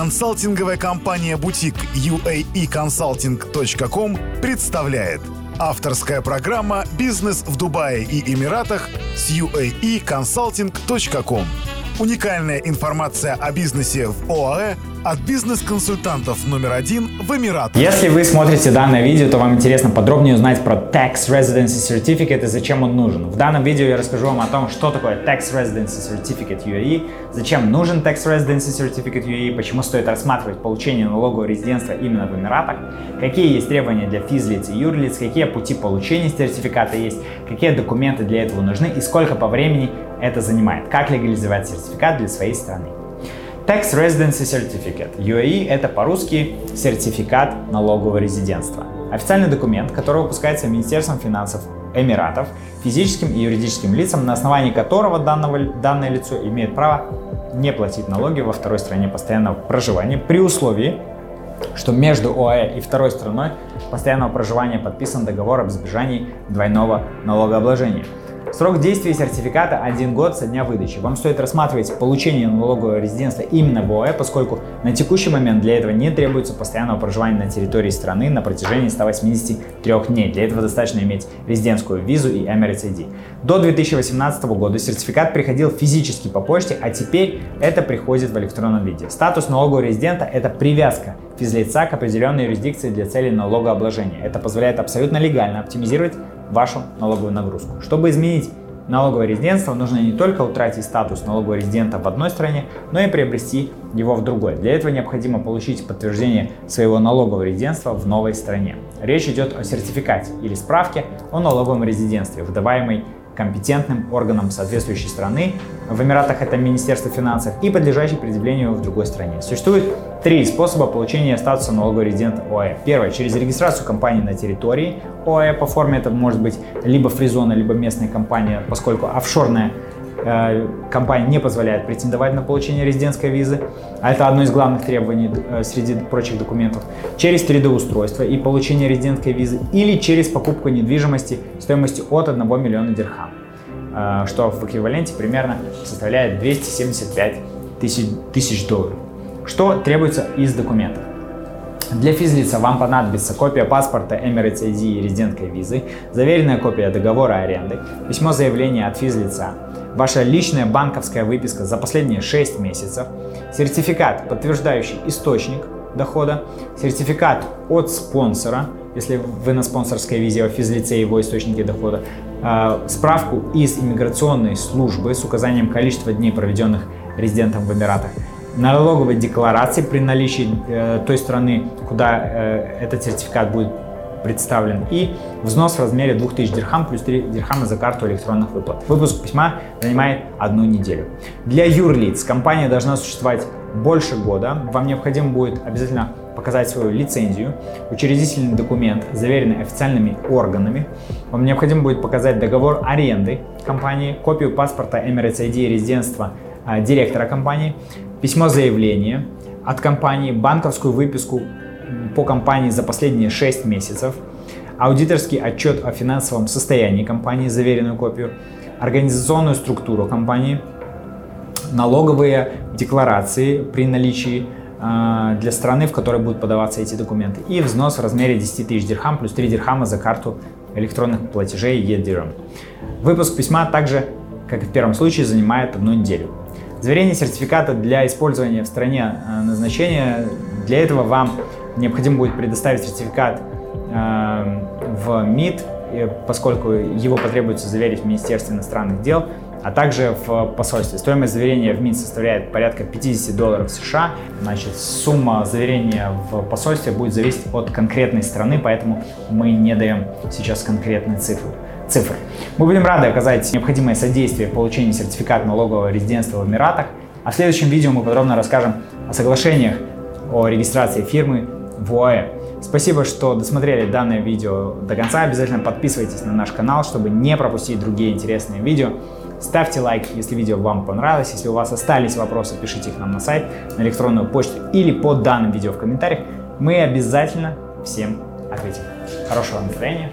Консалтинговая компания «Бутик» uaeconsulting.com представляет. Авторская программа «Бизнес в Дубае и Эмиратах» с uaeconsulting.com Уникальная информация о бизнесе в ОАЭ от бизнес-консультантов номер один в Эмиратах. Если вы смотрите данное видео, то вам интересно подробнее узнать про Tax Residency Certificate и зачем он нужен. В данном видео я расскажу вам о том, что такое Tax Residency Certificate UAE, зачем нужен Tax Residency Certificate UAE, почему стоит рассматривать получение налогового резидентства именно в Эмиратах, какие есть требования для физлиц и юрлиц, какие пути получения сертификата есть, какие документы для этого нужны и сколько по времени это занимает, как легализовать сертификат для своей страны. Tax Residency Certificate. UAE – это по-русски сертификат налогового резидентства. Официальный документ, который выпускается Министерством финансов Эмиратов физическим и юридическим лицам, на основании которого данного, данное лицо имеет право не платить налоги во второй стране постоянного проживания при условии, что между ОАЭ и второй страной постоянного проживания подписан договор об избежании двойного налогообложения – Срок действия сертификата – один год со дня выдачи. Вам стоит рассматривать получение налогового резидентства именно в ОАЭ, поскольку на текущий момент для этого не требуется постоянного проживания на территории страны на протяжении 183 дней. Для этого достаточно иметь резидентскую визу и Emirates. До 2018 года сертификат приходил физически по почте, а теперь это приходит в электронном виде. Статус налогового резидента – это привязка физлица к определенной юрисдикции для целей налогообложения. Это позволяет абсолютно легально оптимизировать вашу налоговую нагрузку. Чтобы изменить налоговое резидентство, нужно не только утратить статус налогового резидента в одной стране, но и приобрести его в другой. Для этого необходимо получить подтверждение своего налогового резидентства в новой стране. Речь идет о сертификате или справке о налоговом резидентстве, выдаваемой компетентным органам соответствующей страны, в Эмиратах это Министерство финансов, и подлежащий предъявлению в другой стране. Существует три способа получения статуса налогового резидента ОАЭ. Первое, через регистрацию компании на территории ОАЭ по форме это может быть либо фризона, либо местная компания, поскольку офшорная компания не позволяет претендовать на получение резидентской визы, а это одно из главных требований э, среди прочих документов, через 3D-устройство и получение резидентской визы или через покупку недвижимости стоимостью от 1 миллиона дирхам, э, что в эквиваленте примерно составляет 275 тысяч, тысяч долларов. Что требуется из документов? Для физлица вам понадобится копия паспорта Emirates ID и резидентской визы, заверенная копия договора аренды, письмо заявления от физлица, ваша личная банковская выписка за последние 6 месяцев, сертификат, подтверждающий источник дохода, сертификат от спонсора, если вы на спонсорской визе, в физлице его источники дохода, э, справку из иммиграционной службы с указанием количества дней, проведенных резидентом в Эмиратах, налоговой декларации при наличии э, той страны, куда э, этот сертификат будет представлен и взнос в размере 2000 дирхам плюс 3 дирхама за карту электронных выплат. Выпуск письма занимает одну неделю. Для юрлиц компания должна существовать больше года. Вам необходимо будет обязательно показать свою лицензию, учредительный документ, заверенный официальными органами. Вам необходимо будет показать договор аренды компании, копию паспорта Emirates ID резидентства а, директора компании, письмо заявления от компании, банковскую выписку по компании за последние 6 месяцев, аудиторский отчет о финансовом состоянии компании, заверенную копию, организационную структуру компании, налоговые декларации при наличии э, для страны, в которой будут подаваться эти документы, и взнос в размере 10 тысяч дирхам плюс 3 дирхама за карту электронных платежей e Выпуск письма также, как и в первом случае, занимает одну неделю. Заверение сертификата для использования в стране э, назначения, для этого вам необходимо будет предоставить сертификат э, в МИД, поскольку его потребуется заверить в Министерстве иностранных дел, а также в посольстве. Стоимость заверения в МИД составляет порядка 50 долларов США. Значит, сумма заверения в посольстве будет зависеть от конкретной страны, поэтому мы не даем сейчас конкретные цифры цифр. Мы будем рады оказать необходимое содействие в получении сертификата налогового резидентства в Эмиратах, а в следующем видео мы подробно расскажем о соглашениях о регистрации фирмы в ОАЭ. Спасибо, что досмотрели данное видео до конца. Обязательно подписывайтесь на наш канал, чтобы не пропустить другие интересные видео. Ставьте лайк, если видео вам понравилось. Если у вас остались вопросы, пишите их нам на сайт, на электронную почту или под данным видео в комментариях. Мы обязательно всем ответим. Хорошего настроения.